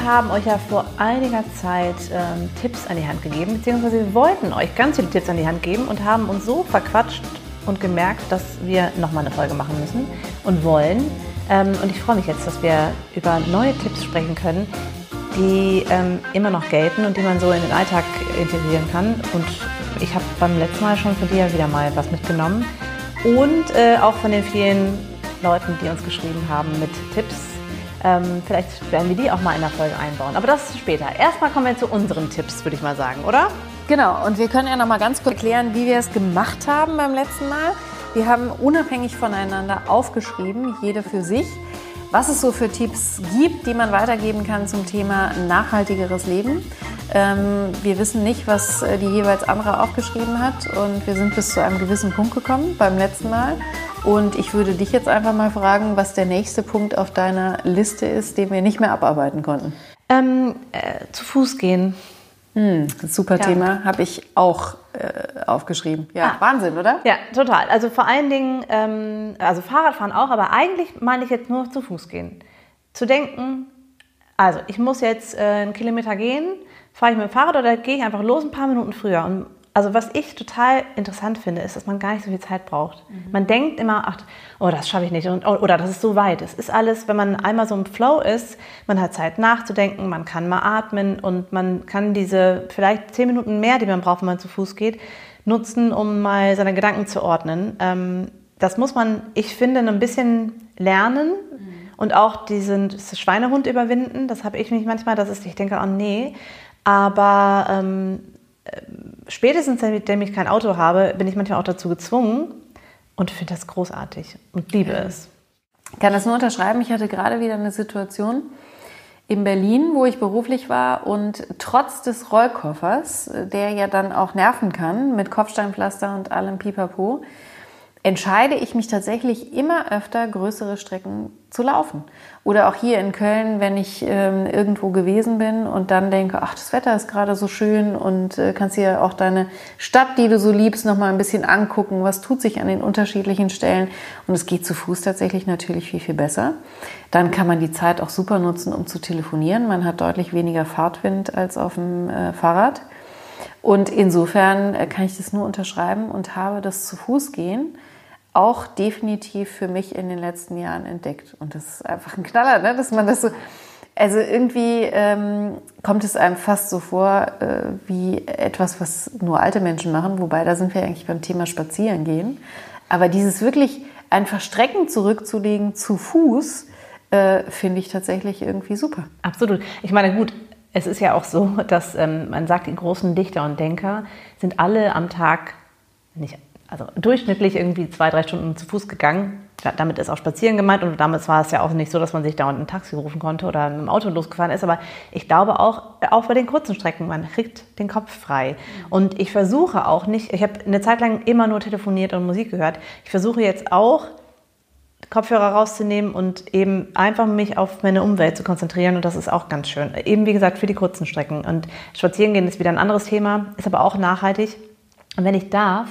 Wir haben euch ja vor einiger Zeit ähm, Tipps an die Hand gegeben, beziehungsweise wir wollten euch ganz viele Tipps an die Hand geben und haben uns so verquatscht und gemerkt, dass wir nochmal eine Folge machen müssen und wollen. Ähm, und ich freue mich jetzt, dass wir über neue Tipps sprechen können, die ähm, immer noch gelten und die man so in den Alltag integrieren kann. Und ich habe beim letzten Mal schon von dir wieder mal was mitgenommen. Und äh, auch von den vielen Leuten, die uns geschrieben haben mit Tipps. Ähm, vielleicht werden wir die auch mal in der Folge einbauen. Aber das später. Erstmal kommen wir zu unseren Tipps, würde ich mal sagen, oder? Genau, und wir können ja noch mal ganz kurz erklären, wie wir es gemacht haben beim letzten Mal. Wir haben unabhängig voneinander aufgeschrieben, jede für sich, was es so für Tipps gibt, die man weitergeben kann zum Thema nachhaltigeres Leben. Ähm, wir wissen nicht, was äh, die jeweils andere aufgeschrieben hat und wir sind bis zu einem gewissen Punkt gekommen beim letzten Mal. Und ich würde dich jetzt einfach mal fragen, was der nächste Punkt auf deiner Liste ist, den wir nicht mehr abarbeiten konnten. Ähm, äh, zu Fuß gehen. Hm, super ja. Thema, habe ich auch äh, aufgeschrieben. Ja, ah. Wahnsinn, oder? Ja, total. Also vor allen Dingen, ähm, also Fahrradfahren auch, aber eigentlich meine ich jetzt nur zu Fuß gehen. Zu denken, also ich muss jetzt äh, einen Kilometer gehen, fahre ich mit dem Fahrrad oder gehe ich einfach los ein paar Minuten früher und also was ich total interessant finde, ist, dass man gar nicht so viel Zeit braucht. Mhm. Man denkt immer, ach, oh, das schaffe ich nicht und, oder das ist so weit. Es ist alles, wenn man einmal so im Flow ist, man hat Zeit nachzudenken, man kann mal atmen und man kann diese vielleicht zehn Minuten mehr, die man braucht, wenn man zu Fuß geht, nutzen, um mal seine Gedanken zu ordnen. Ähm, das muss man, ich finde, ein bisschen lernen mhm. und auch diesen Schweinehund überwinden. Das habe ich mich manchmal, dass ich denke, oh nee. Aber ähm, spätestens seitdem ich kein Auto habe, bin ich manchmal auch dazu gezwungen und finde das großartig und liebe es. Ich kann das nur unterschreiben. Ich hatte gerade wieder eine Situation in Berlin, wo ich beruflich war und trotz des Rollkoffers, der ja dann auch nerven kann mit Kopfsteinpflaster und allem Pipapo, entscheide ich mich tatsächlich immer öfter, größere Strecken zu laufen. Oder auch hier in Köln, wenn ich ähm, irgendwo gewesen bin und dann denke, ach, das Wetter ist gerade so schön und äh, kannst dir auch deine Stadt, die du so liebst, noch mal ein bisschen angucken. Was tut sich an den unterschiedlichen Stellen? Und es geht zu Fuß tatsächlich natürlich viel, viel besser. Dann kann man die Zeit auch super nutzen, um zu telefonieren. Man hat deutlich weniger Fahrtwind als auf dem äh, Fahrrad. Und insofern äh, kann ich das nur unterschreiben und habe das zu Fuß gehen auch definitiv für mich in den letzten Jahren entdeckt. Und das ist einfach ein Knaller, ne? dass man das so. Also irgendwie ähm, kommt es einem fast so vor äh, wie etwas, was nur alte Menschen machen, wobei da sind wir eigentlich beim Thema Spazieren gehen. Aber dieses wirklich einfach Strecken zurückzulegen zu Fuß, äh, finde ich tatsächlich irgendwie super. Absolut. Ich meine, gut, es ist ja auch so, dass ähm, man sagt, die großen Dichter und Denker sind alle am Tag, nicht also durchschnittlich irgendwie zwei, drei Stunden zu Fuß gegangen. Damit ist auch spazieren gemeint und damals war es ja auch nicht so, dass man sich dauernd ein Taxi rufen konnte oder mit dem Auto losgefahren ist. Aber ich glaube auch, auch bei den kurzen Strecken, man kriegt den Kopf frei. Und ich versuche auch nicht, ich habe eine Zeit lang immer nur telefoniert und Musik gehört. Ich versuche jetzt auch, Kopfhörer rauszunehmen und eben einfach mich auf meine Umwelt zu konzentrieren und das ist auch ganz schön. Eben wie gesagt für die kurzen Strecken und spazieren gehen ist wieder ein anderes Thema, ist aber auch nachhaltig. Und wenn ich darf,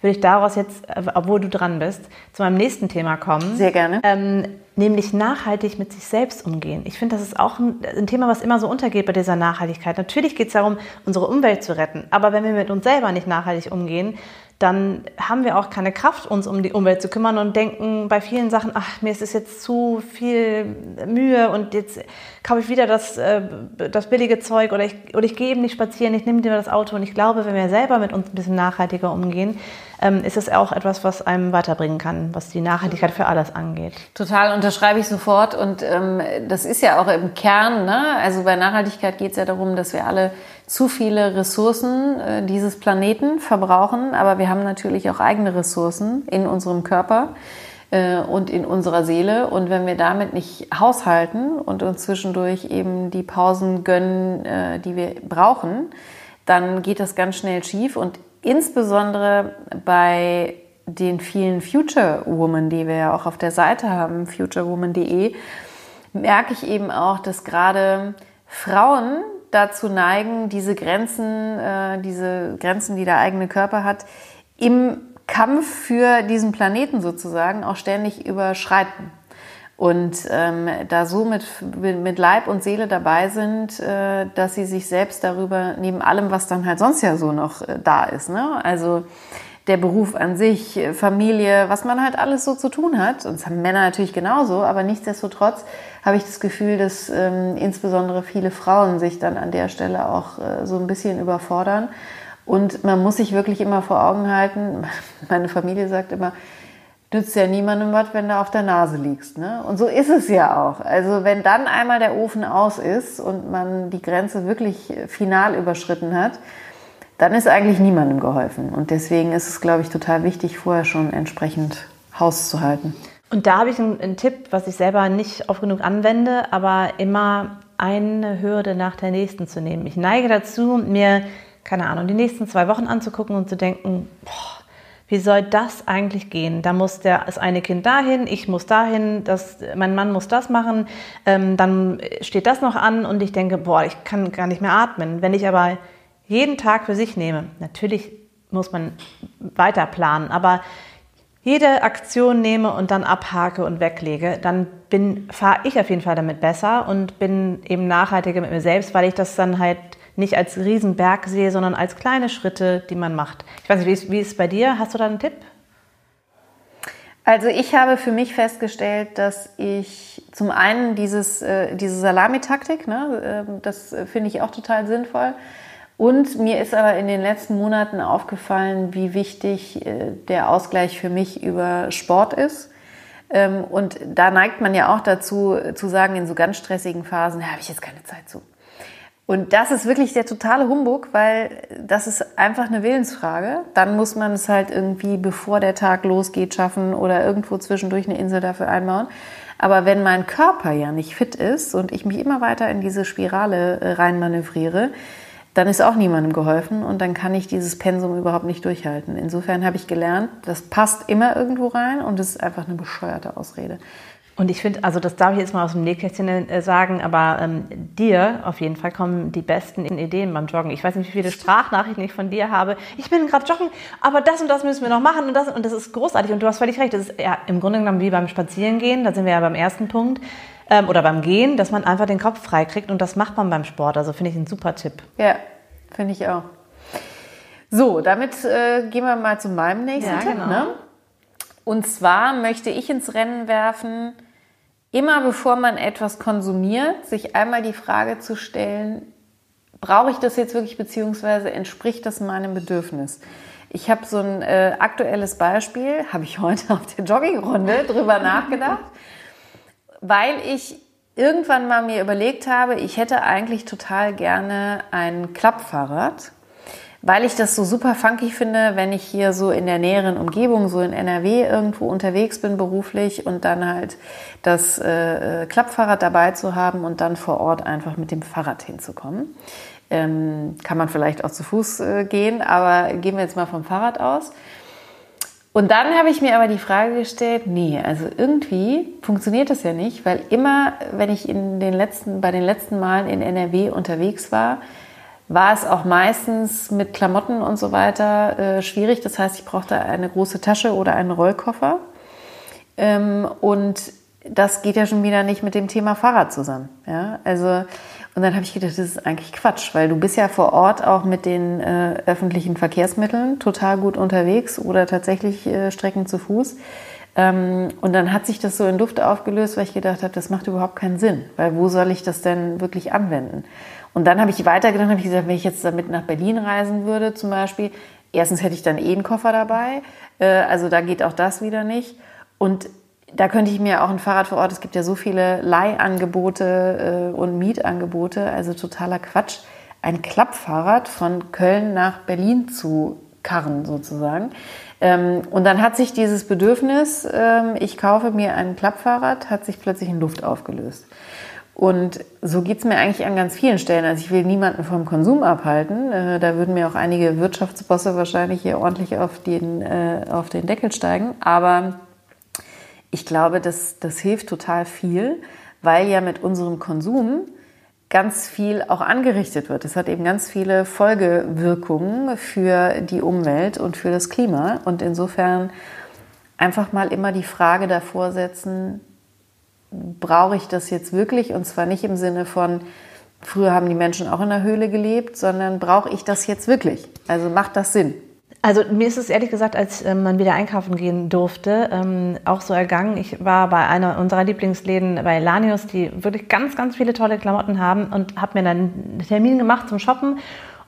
würde ich daraus jetzt, obwohl du dran bist, zu meinem nächsten Thema kommen. Sehr gerne. Ähm, nämlich nachhaltig mit sich selbst umgehen. Ich finde, das ist auch ein, ein, Thema, was immer so untergeht bei dieser Nachhaltigkeit. Natürlich geht es darum, unsere Umwelt zu retten. Aber wenn wir mit uns selber nicht nachhaltig umgehen, dann haben wir auch keine Kraft, uns um die Umwelt zu kümmern und denken bei vielen Sachen, ach, mir ist es jetzt zu viel Mühe und jetzt kaufe ich wieder das, äh, das billige Zeug oder ich, oder ich gehe eben nicht spazieren, ich nehme dir das Auto. Und ich glaube, wenn wir selber mit uns ein bisschen nachhaltiger umgehen, ist es auch etwas, was einem weiterbringen kann, was die Nachhaltigkeit für alles angeht. Total unterschreibe ich sofort. Und ähm, das ist ja auch im Kern, ne? also bei Nachhaltigkeit geht es ja darum, dass wir alle zu viele Ressourcen äh, dieses Planeten verbrauchen, aber wir haben natürlich auch eigene Ressourcen in unserem Körper äh, und in unserer Seele. Und wenn wir damit nicht haushalten und uns zwischendurch eben die Pausen gönnen, äh, die wir brauchen, dann geht das ganz schnell schief. Und insbesondere bei den vielen Future Women, die wir ja auch auf der Seite haben, futurewoman.de, merke ich eben auch, dass gerade Frauen dazu neigen, diese Grenzen, äh, diese Grenzen, die der eigene Körper hat, im Kampf für diesen Planeten sozusagen auch ständig überschreiten. Und ähm, da so mit, mit Leib und Seele dabei sind, äh, dass sie sich selbst darüber, neben allem, was dann halt sonst ja so noch äh, da ist, ne? also der Beruf an sich, Familie, was man halt alles so zu tun hat. Und das haben Männer natürlich genauso, aber nichtsdestotrotz habe ich das Gefühl, dass ähm, insbesondere viele Frauen sich dann an der Stelle auch äh, so ein bisschen überfordern. Und man muss sich wirklich immer vor Augen halten, meine Familie sagt immer, nützt ja niemandem was, wenn du auf der Nase liegst. Ne? Und so ist es ja auch. Also wenn dann einmal der Ofen aus ist und man die Grenze wirklich final überschritten hat, dann ist eigentlich niemandem geholfen. Und deswegen ist es, glaube ich, total wichtig, vorher schon entsprechend Haus zu halten. Und da habe ich einen, einen Tipp, was ich selber nicht oft genug anwende, aber immer eine Hürde nach der nächsten zu nehmen. Ich neige dazu, mir, keine Ahnung, die nächsten zwei Wochen anzugucken und zu denken, boah, wie soll das eigentlich gehen? Da muss der, das eine Kind dahin, ich muss dahin, das, mein Mann muss das machen, ähm, dann steht das noch an und ich denke, boah, ich kann gar nicht mehr atmen. Wenn ich aber jeden Tag für sich nehme, natürlich muss man weiter planen, aber jede Aktion nehme und dann abhake und weglege, dann fahre ich auf jeden Fall damit besser und bin eben nachhaltiger mit mir selbst, weil ich das dann halt nicht als Riesenberg sehe, sondern als kleine Schritte, die man macht. Ich weiß nicht, wie ist, wie ist es bei dir? Hast du da einen Tipp? Also ich habe für mich festgestellt, dass ich zum einen dieses, äh, diese Salamitaktik, ne, äh, das finde ich auch total sinnvoll. Und mir ist aber in den letzten Monaten aufgefallen, wie wichtig äh, der Ausgleich für mich über Sport ist. Ähm, und da neigt man ja auch dazu zu sagen, in so ganz stressigen Phasen, da habe ich jetzt keine Zeit zu. Und das ist wirklich der totale Humbug, weil das ist einfach eine Willensfrage. Dann muss man es halt irgendwie, bevor der Tag losgeht, schaffen oder irgendwo zwischendurch eine Insel dafür einbauen. Aber wenn mein Körper ja nicht fit ist und ich mich immer weiter in diese Spirale äh, reinmanövriere, dann ist auch niemandem geholfen und dann kann ich dieses Pensum überhaupt nicht durchhalten. Insofern habe ich gelernt, das passt immer irgendwo rein und es ist einfach eine bescheuerte Ausrede. Und ich finde, also das darf ich jetzt mal aus dem Nähkästchen äh, sagen, aber ähm, dir auf jeden Fall kommen die besten Ideen beim Joggen. Ich weiß nicht, wie viele Sprachnachrichten ich von dir habe. Ich bin gerade joggen, aber das und das müssen wir noch machen und das und das ist großartig. Und du hast völlig recht. Das ist ja im Grunde genommen wie beim Spazierengehen. Da sind wir ja beim ersten Punkt ähm, oder beim Gehen, dass man einfach den Kopf frei kriegt und das macht man beim Sport. Also finde ich ein super Tipp. Ja, finde ich auch. So, damit äh, gehen wir mal zu meinem nächsten ja, Tipp. Genau. Ne? Und zwar möchte ich ins Rennen werfen, immer bevor man etwas konsumiert, sich einmal die Frage zu stellen, brauche ich das jetzt wirklich, beziehungsweise entspricht das meinem Bedürfnis? Ich habe so ein äh, aktuelles Beispiel, habe ich heute auf der Joggingrunde drüber nachgedacht, weil ich irgendwann mal mir überlegt habe, ich hätte eigentlich total gerne ein Klappfahrrad weil ich das so super funky finde, wenn ich hier so in der näheren Umgebung, so in NRW irgendwo unterwegs bin beruflich und dann halt das äh, äh, Klappfahrrad dabei zu haben und dann vor Ort einfach mit dem Fahrrad hinzukommen. Ähm, kann man vielleicht auch zu Fuß äh, gehen, aber gehen wir jetzt mal vom Fahrrad aus. Und dann habe ich mir aber die Frage gestellt, nee, also irgendwie funktioniert das ja nicht, weil immer, wenn ich in den letzten, bei den letzten Malen in NRW unterwegs war, war es auch meistens mit Klamotten und so weiter äh, schwierig. Das heißt, ich brauchte eine große Tasche oder einen Rollkoffer. Ähm, und das geht ja schon wieder nicht mit dem Thema Fahrrad zusammen. Ja? Also, und dann habe ich gedacht, das ist eigentlich Quatsch, weil du bist ja vor Ort auch mit den äh, öffentlichen Verkehrsmitteln total gut unterwegs oder tatsächlich äh, Strecken zu Fuß. Ähm, und dann hat sich das so in Luft aufgelöst, weil ich gedacht habe, das macht überhaupt keinen Sinn, weil wo soll ich das denn wirklich anwenden? Und dann habe ich weitergedacht, habe ich gesagt, wenn ich jetzt damit nach Berlin reisen würde zum Beispiel, erstens hätte ich dann eh einen Koffer dabei, äh, also da geht auch das wieder nicht. Und da könnte ich mir auch ein Fahrrad vor Ort, es gibt ja so viele Leihangebote äh, und Mietangebote, also totaler Quatsch, ein Klappfahrrad von Köln nach Berlin zu karren sozusagen. Ähm, und dann hat sich dieses Bedürfnis, ähm, ich kaufe mir ein Klappfahrrad, hat sich plötzlich in Luft aufgelöst. Und so geht es mir eigentlich an ganz vielen Stellen. Also ich will niemanden vom Konsum abhalten. Äh, da würden mir auch einige Wirtschaftsbosse wahrscheinlich hier ordentlich auf den, äh, auf den Deckel steigen. Aber ich glaube, das, das hilft total viel, weil ja mit unserem Konsum ganz viel auch angerichtet wird. Es hat eben ganz viele Folgewirkungen für die Umwelt und für das Klima. Und insofern einfach mal immer die Frage davor setzen, brauche ich das jetzt wirklich? Und zwar nicht im Sinne von, früher haben die Menschen auch in der Höhle gelebt, sondern brauche ich das jetzt wirklich? Also macht das Sinn? Also mir ist es ehrlich gesagt, als ähm, man wieder einkaufen gehen durfte, ähm, auch so ergangen. Ich war bei einer unserer Lieblingsläden bei Lanius, die wirklich ganz, ganz viele tolle Klamotten haben und habe mir dann einen Termin gemacht zum Shoppen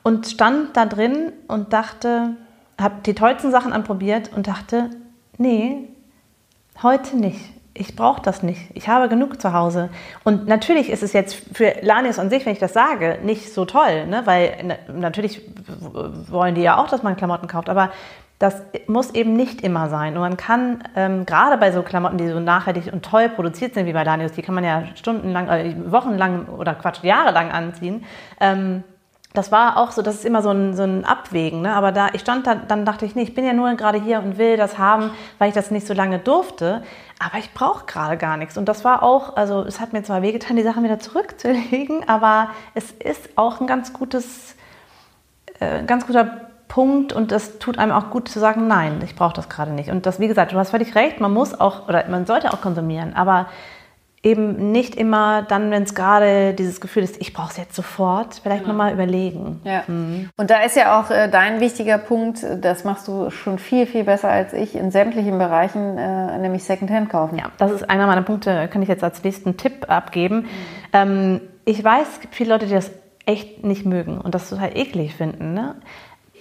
und stand da drin und dachte, habe die tollsten Sachen anprobiert und dachte, nee, heute nicht ich brauche das nicht. Ich habe genug zu Hause. Und natürlich ist es jetzt für Lanius an sich, wenn ich das sage, nicht so toll, ne? weil natürlich wollen die ja auch, dass man Klamotten kauft, aber das muss eben nicht immer sein. Und man kann ähm, gerade bei so Klamotten, die so nachhaltig und toll produziert sind wie bei Lanius, die kann man ja stundenlang, äh, wochenlang oder Quatsch, jahrelang anziehen. Ähm, das war auch so, das ist immer so ein, so ein Abwägen. Ne? Aber da, ich stand da, dann dachte ich, nee, ich bin ja nur gerade hier und will das haben, weil ich das nicht so lange durfte. Aber ich brauche gerade gar nichts. Und das war auch, also es hat mir zwar wehgetan, die Sachen wieder zurückzulegen, aber es ist auch ein ganz gutes, äh, ganz guter Punkt und es tut einem auch gut zu sagen, nein, ich brauche das gerade nicht. Und das, wie gesagt, du hast völlig recht, man muss auch, oder man sollte auch konsumieren, aber eben nicht immer dann, wenn es gerade dieses Gefühl ist, ich brauche es jetzt sofort, vielleicht genau. nochmal überlegen. Ja. Mhm. Und da ist ja auch äh, dein wichtiger Punkt, das machst du schon viel, viel besser als ich in sämtlichen Bereichen, äh, nämlich Secondhand kaufen. Ja, das ist einer meiner Punkte, kann ich jetzt als nächsten Tipp abgeben. Mhm. Ähm, ich weiß, es gibt viele Leute, die das echt nicht mögen und das total eklig finden. Ne?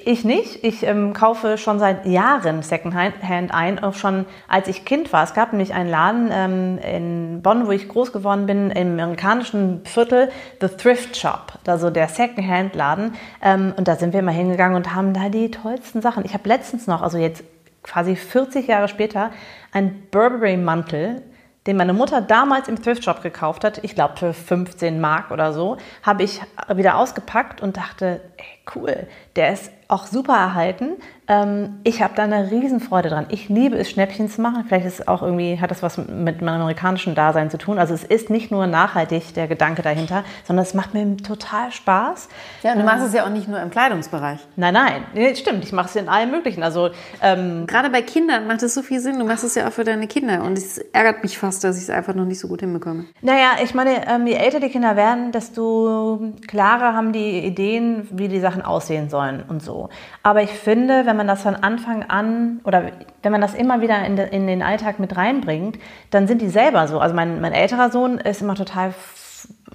Ich nicht. Ich ähm, kaufe schon seit Jahren Secondhand ein, auch schon als ich Kind war. Es gab nämlich einen Laden ähm, in Bonn, wo ich groß geworden bin, im amerikanischen Viertel, The Thrift Shop, also der Secondhand-Laden. Ähm, und da sind wir immer hingegangen und haben da die tollsten Sachen. Ich habe letztens noch, also jetzt quasi 40 Jahre später, einen Burberry-Mantel den meine Mutter damals im Thrift Shop gekauft hat, ich glaube für 15 Mark oder so, habe ich wieder ausgepackt und dachte, ey, cool, der ist auch super erhalten. Ähm, ich habe da eine Riesenfreude dran. Ich liebe es, Schnäppchen zu machen. Vielleicht ist auch irgendwie, hat das was mit meinem amerikanischen Dasein zu tun. Also es ist nicht nur nachhaltig der Gedanke dahinter, sondern es macht mir total Spaß. Ja, und du machst ähm, es ja auch nicht nur im Kleidungsbereich. Nein, nein, nee, stimmt. Ich mache es in allem Möglichen. Also ähm, gerade bei Kindern macht es so viel Sinn. Du machst es ja auch für deine Kinder und es ärgert mich fast, dass ich es einfach noch nicht so gut hinbekomme. Naja, ich meine, ähm, je älter die Kinder werden, desto klarer haben die Ideen, wie die Sachen aussehen sollen und so. Aber ich finde, wenn man das von Anfang an oder wenn man das immer wieder in, de, in den Alltag mit reinbringt, dann sind die selber so. Also mein, mein älterer Sohn ist immer total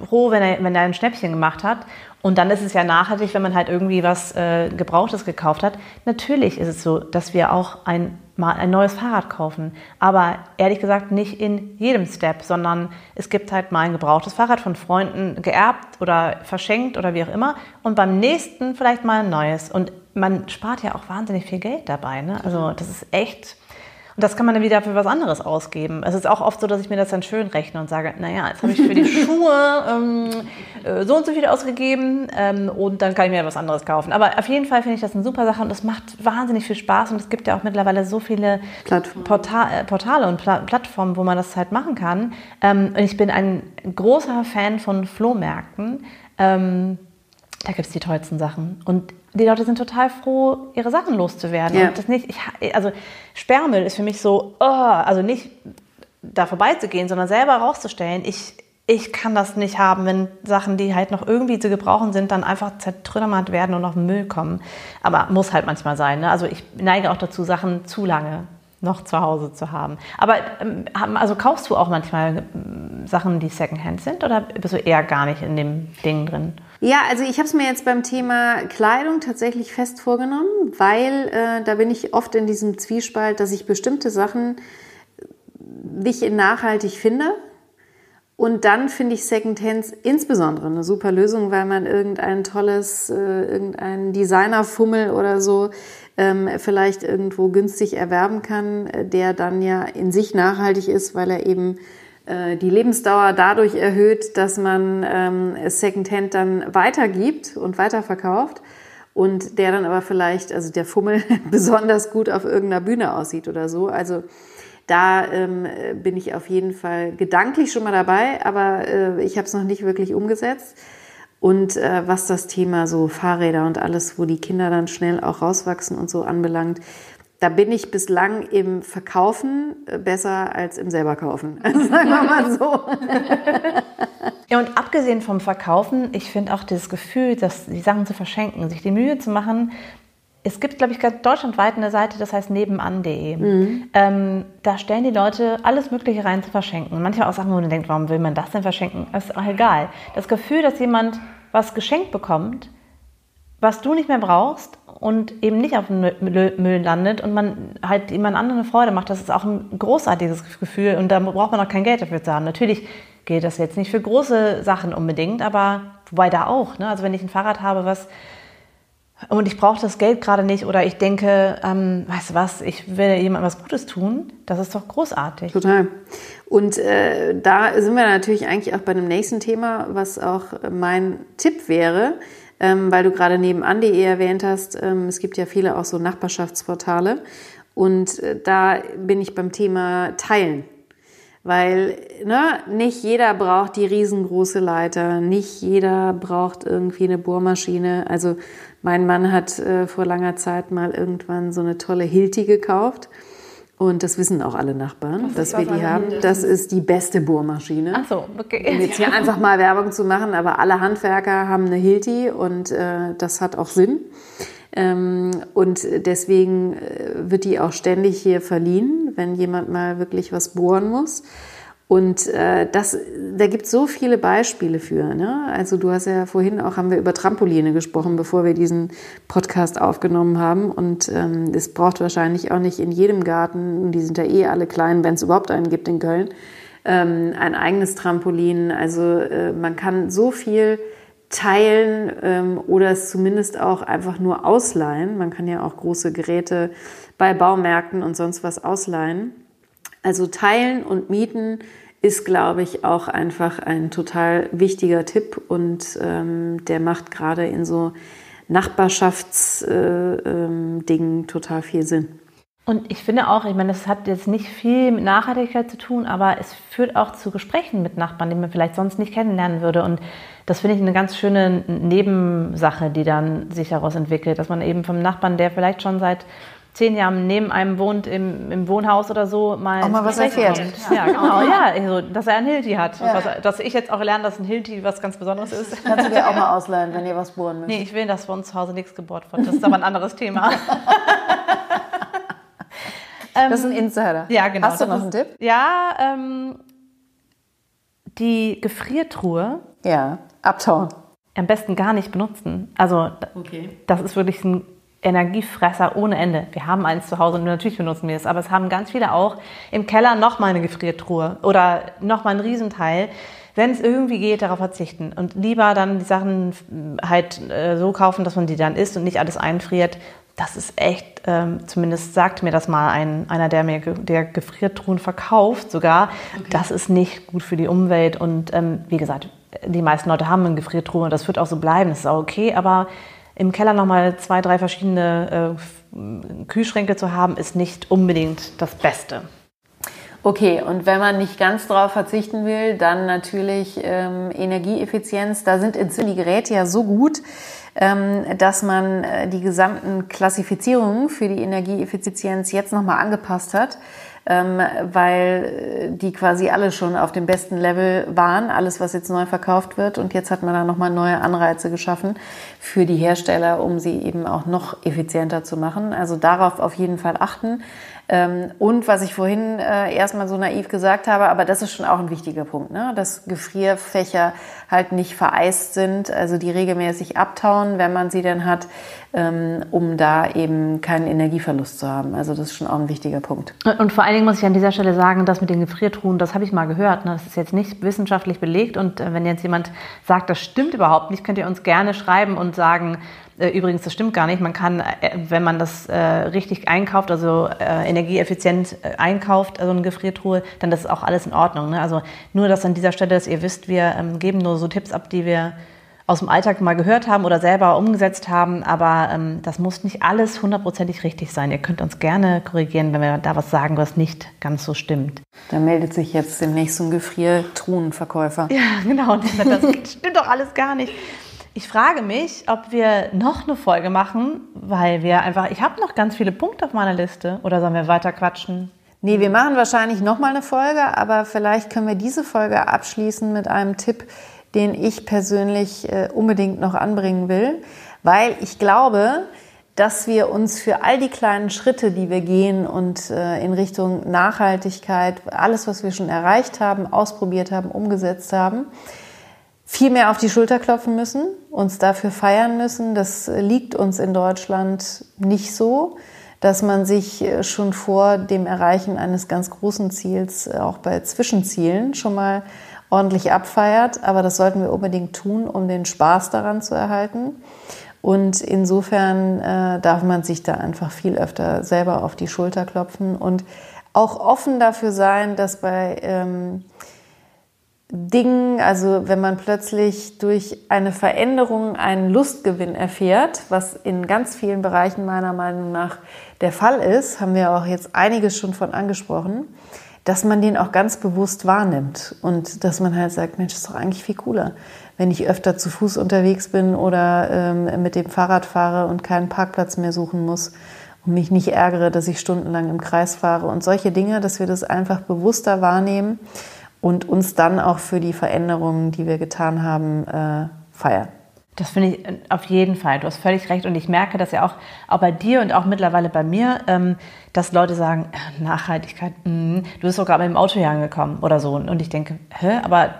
froh, wenn er, wenn er ein Schnäppchen gemacht hat. Und dann ist es ja nachhaltig, wenn man halt irgendwie was äh, Gebrauchtes gekauft hat. Natürlich ist es so, dass wir auch ein, mal ein neues Fahrrad kaufen. Aber ehrlich gesagt nicht in jedem Step, sondern es gibt halt mal ein gebrauchtes Fahrrad von Freunden geerbt oder verschenkt oder wie auch immer. Und beim nächsten vielleicht mal ein neues. Und man spart ja auch wahnsinnig viel Geld dabei. Ne? Also das ist echt das kann man dann wieder für was anderes ausgeben. Es ist auch oft so, dass ich mir das dann schön rechne und sage, naja, jetzt habe ich für die Schuhe ähm, äh, so und so viel ausgegeben ähm, und dann kann ich mir was anderes kaufen. Aber auf jeden Fall finde ich das eine super Sache und es macht wahnsinnig viel Spaß und es gibt ja auch mittlerweile so viele Plattform. Portal, äh, Portale und Pla Plattformen, wo man das halt machen kann. Ähm, und ich bin ein großer Fan von Flohmärkten. Da gibt es die tollsten Sachen. Und die Leute sind total froh, ihre Sachen loszuwerden. Ja. Und das nicht, ich, also Sperrmüll ist für mich so, oh, also nicht da vorbeizugehen, sondern selber rauszustellen. Ich, ich kann das nicht haben, wenn Sachen, die halt noch irgendwie zu gebrauchen sind, dann einfach zertrümmert werden und auf den Müll kommen. Aber muss halt manchmal sein. Ne? Also ich neige auch dazu, Sachen zu lange noch zu Hause zu haben. Aber ähm, also kaufst du auch manchmal ähm, Sachen, die Secondhand sind oder bist du eher gar nicht in dem Ding drin? Ja, also ich habe es mir jetzt beim Thema Kleidung tatsächlich fest vorgenommen, weil äh, da bin ich oft in diesem Zwiespalt, dass ich bestimmte Sachen nicht in nachhaltig finde. Und dann finde ich Secondhands insbesondere eine super Lösung, weil man irgendein tolles, äh, irgendein Designerfummel oder so ähm, vielleicht irgendwo günstig erwerben kann, äh, der dann ja in sich nachhaltig ist, weil er eben die Lebensdauer dadurch erhöht, dass man ähm, Secondhand dann weitergibt und weiterverkauft und der dann aber vielleicht, also der Fummel besonders gut auf irgendeiner Bühne aussieht oder so. Also da ähm, bin ich auf jeden Fall gedanklich schon mal dabei, aber äh, ich habe es noch nicht wirklich umgesetzt. Und äh, was das Thema so Fahrräder und alles, wo die Kinder dann schnell auch rauswachsen und so anbelangt, da bin ich bislang im Verkaufen äh, besser als im selber kaufen. Sagen wir mal so. Ja, und abgesehen vom Verkaufen, ich finde auch das Gefühl, dass die Sachen zu verschenken, sich die Mühe zu machen. Es gibt, glaube ich, deutschlandweit eine Seite, das heißt nebenan.de. Mhm. Ähm, da stellen die Leute alles Mögliche rein zu verschenken. Manchmal auch Sachen, wo man denkt, warum will man das denn verschenken? Das ist auch egal. Das Gefühl, dass jemand was geschenkt bekommt, was du nicht mehr brauchst und eben nicht auf dem Müll landet und man halt jemand anderen eine Freude macht, das ist auch ein großartiges Gefühl und da braucht man auch kein Geld dafür zu haben. Natürlich gilt das jetzt nicht für große Sachen unbedingt, aber wobei da auch. Ne? Also wenn ich ein Fahrrad habe, was und ich brauche das Geld gerade nicht oder ich denke, ähm, weißt du was, ich will jemandem was Gutes tun, das ist doch großartig. Total. Und äh, da sind wir natürlich eigentlich auch bei dem nächsten Thema, was auch mein Tipp wäre ähm, weil du gerade nebenan.de erwähnt hast. Ähm, es gibt ja viele auch so Nachbarschaftsportale. Und äh, da bin ich beim Thema Teilen. Weil ne, nicht jeder braucht die riesengroße Leiter, nicht jeder braucht irgendwie eine Bohrmaschine. Also mein Mann hat äh, vor langer Zeit mal irgendwann so eine tolle Hilti gekauft und das wissen auch alle Nachbarn, dass wir die haben. Das ist die beste Bohrmaschine. Ach so, okay. Um jetzt hier einfach mal Werbung zu machen, aber alle Handwerker haben eine Hilti und äh, das hat auch Sinn. Ähm, und deswegen äh, wird die auch ständig hier verliehen, wenn jemand mal wirklich was bohren muss. Und äh, das, da gibt es so viele Beispiele für. Ne? Also du hast ja vorhin auch, haben wir über Trampoline gesprochen, bevor wir diesen Podcast aufgenommen haben. Und ähm, es braucht wahrscheinlich auch nicht in jedem Garten, die sind ja eh alle klein, wenn es überhaupt einen gibt in Köln, ähm, ein eigenes Trampolin. Also äh, man kann so viel teilen ähm, oder es zumindest auch einfach nur ausleihen. Man kann ja auch große Geräte bei Baumärkten und sonst was ausleihen. Also teilen und mieten ist, glaube ich, auch einfach ein total wichtiger Tipp und ähm, der macht gerade in so Nachbarschaftsdingen äh, ähm, total viel Sinn. Und ich finde auch, ich meine, das hat jetzt nicht viel mit Nachhaltigkeit zu tun, aber es führt auch zu Gesprächen mit Nachbarn, die man vielleicht sonst nicht kennenlernen würde. Und das finde ich eine ganz schöne Nebensache, die dann sich daraus entwickelt, dass man eben vom Nachbarn, der vielleicht schon seit zehn Jahren neben einem wohnt im, im Wohnhaus oder so, mal, auch mal was erfährt. Ja, ja genau. Ja, also, dass er ein Hilti hat. Ja. Was, dass ich jetzt auch lerne, dass ein Hilti was ganz Besonderes ist. Kannst du dir auch mal ausleihen, wenn ihr was bohren müsst? Nee, ich will, dass bei uns zu Hause nichts gebohrt wird. Das ist aber ein anderes Thema. das ist ein Insider. Ja, genau. Hast du noch einen Tipp? Ja, ähm, die Gefriertruhe. Ja, abtauen. Am besten gar nicht benutzen. Also, okay. das ist wirklich ein Energiefresser ohne Ende. Wir haben eins zu Hause und natürlich benutzen wir es, aber es haben ganz viele auch im Keller nochmal eine Gefriertruhe oder nochmal ein Riesenteil. Wenn es irgendwie geht, darauf verzichten und lieber dann die Sachen halt äh, so kaufen, dass man die dann isst und nicht alles einfriert. Das ist echt, ähm, zumindest sagt mir das mal ein, einer, der mir der Gefriertruhen verkauft sogar. Okay. Das ist nicht gut für die Umwelt und ähm, wie gesagt, die meisten Leute haben eine Gefriertruhe und das wird auch so bleiben. Das ist auch okay, aber im Keller nochmal zwei, drei verschiedene äh, Kühlschränke zu haben, ist nicht unbedingt das Beste. Okay, und wenn man nicht ganz darauf verzichten will, dann natürlich ähm, Energieeffizienz. Da sind inzwischen die Geräte ja so gut, ähm, dass man äh, die gesamten Klassifizierungen für die Energieeffizienz jetzt nochmal angepasst hat ähm, weil äh, die quasi alle schon auf dem besten Level waren, alles, was jetzt neu verkauft wird. Und jetzt hat man da nochmal neue Anreize geschaffen für die Hersteller, um sie eben auch noch effizienter zu machen. Also darauf auf jeden Fall achten. Ähm, und was ich vorhin äh, erstmal so naiv gesagt habe, aber das ist schon auch ein wichtiger Punkt, ne? dass Gefrierfächer halt nicht vereist sind, also die regelmäßig abtauen, wenn man sie denn hat, ähm, um da eben keinen Energieverlust zu haben. Also das ist schon auch ein wichtiger Punkt. Und vor allen Dingen muss ich an dieser Stelle sagen, das mit den Gefriertruhen, das habe ich mal gehört. Ne? Das ist jetzt nicht wissenschaftlich belegt. Und äh, wenn jetzt jemand sagt, das stimmt überhaupt nicht, könnt ihr uns gerne schreiben und sagen, Übrigens, das stimmt gar nicht. Man kann, äh, wenn man das äh, richtig einkauft, also äh, energieeffizient äh, einkauft, also eine Gefriertruhe, dann ist auch alles in Ordnung. Ne? Also nur, dass an dieser Stelle, dass ihr wisst, wir ähm, geben nur so Tipps ab, die wir aus dem Alltag mal gehört haben oder selber umgesetzt haben, aber ähm, das muss nicht alles hundertprozentig richtig sein. Ihr könnt uns gerne korrigieren, wenn wir da was sagen, was nicht ganz so stimmt. Da meldet sich jetzt demnächst so ein Gefriertruhenverkäufer. Ja, genau. Das stimmt doch alles gar nicht. Ich frage mich, ob wir noch eine Folge machen, weil wir einfach, ich habe noch ganz viele Punkte auf meiner Liste. Oder sollen wir weiter quatschen? Nee, wir machen wahrscheinlich nochmal eine Folge, aber vielleicht können wir diese Folge abschließen mit einem Tipp, den ich persönlich äh, unbedingt noch anbringen will, weil ich glaube, dass wir uns für all die kleinen Schritte, die wir gehen und äh, in Richtung Nachhaltigkeit, alles, was wir schon erreicht haben, ausprobiert haben, umgesetzt haben, viel mehr auf die Schulter klopfen müssen, uns dafür feiern müssen. Das liegt uns in Deutschland nicht so dass man sich äh, schon vor dem Erreichen eines ganz großen Ziels, äh, auch bei Zwischenzielen, schon mal ordentlich abfeiert. Aber das sollten wir unbedingt tun, um den Spaß daran zu erhalten. Und insofern äh, darf man sich da einfach viel öfter selber auf die Schulter klopfen und auch offen dafür sein, dass bei ähm, Dingen, also wenn man plötzlich durch eine Veränderung einen Lustgewinn erfährt, was in ganz vielen Bereichen meiner Meinung nach der Fall ist, haben wir auch jetzt einiges schon von angesprochen, dass man den auch ganz bewusst wahrnimmt und dass man halt sagt, Mensch, ist doch eigentlich viel cooler, wenn ich öfter zu Fuß unterwegs bin oder ähm, mit dem Fahrrad fahre und keinen Parkplatz mehr suchen muss und mich nicht ärgere, dass ich stundenlang im Kreis fahre und solche Dinge, dass wir das einfach bewusster wahrnehmen und uns dann auch für die Veränderungen, die wir getan haben, äh, feiern. Das finde ich äh, auf jeden Fall. Du hast völlig recht. Und ich merke das ja auch, auch bei dir und auch mittlerweile bei mir, ähm, dass Leute sagen, äh, Nachhaltigkeit, mh, du bist sogar mit dem Auto hier angekommen oder so. Und ich denke, hä, aber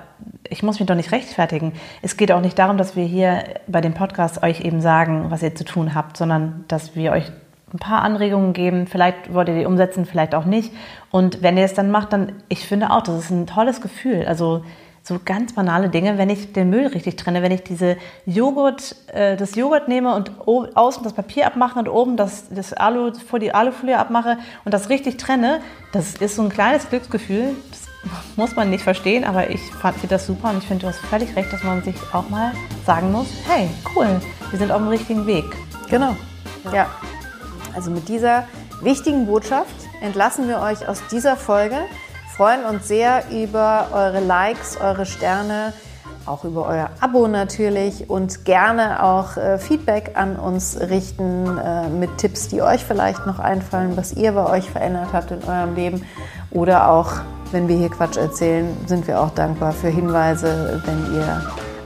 ich muss mich doch nicht rechtfertigen. Es geht auch nicht darum, dass wir hier bei dem Podcast euch eben sagen, was ihr zu tun habt, sondern dass wir euch ein paar Anregungen geben. Vielleicht wollt ihr die umsetzen, vielleicht auch nicht. Und wenn ihr es dann macht, dann, ich finde auch, das ist ein tolles Gefühl. Also so ganz banale Dinge, wenn ich den Müll richtig trenne, wenn ich diese Joghurt, äh, das Joghurt nehme und außen das Papier abmache und oben das, das Alu, vor die Alufolie abmache und das richtig trenne, das ist so ein kleines Glücksgefühl. Das muss man nicht verstehen, aber ich fand das super und ich finde, du hast völlig recht, dass man sich auch mal sagen muss, hey, cool, wir sind auf dem richtigen Weg. Genau. ja. Also mit dieser wichtigen Botschaft entlassen wir euch aus dieser Folge, freuen uns sehr über eure Likes, eure Sterne, auch über euer Abo natürlich und gerne auch äh, Feedback an uns richten äh, mit Tipps, die euch vielleicht noch einfallen, was ihr bei euch verändert habt in eurem Leben. Oder auch, wenn wir hier Quatsch erzählen, sind wir auch dankbar für Hinweise, wenn ihr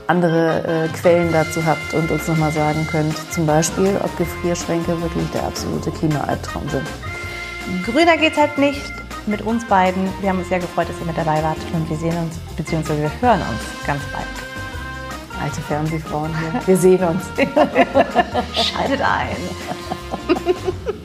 andere äh, Quellen dazu habt und uns nochmal sagen könnt, zum Beispiel, ob Gefrierschränke wirklich der absolute Klimaalbtraum sind. Grüner geht's halt nicht mit uns beiden. Wir haben uns sehr gefreut, dass ihr mit dabei wart und wir sehen uns, beziehungsweise wir hören uns ganz bald. Alte Fernsehfrauen hier. Wir sehen uns. Schaltet ein.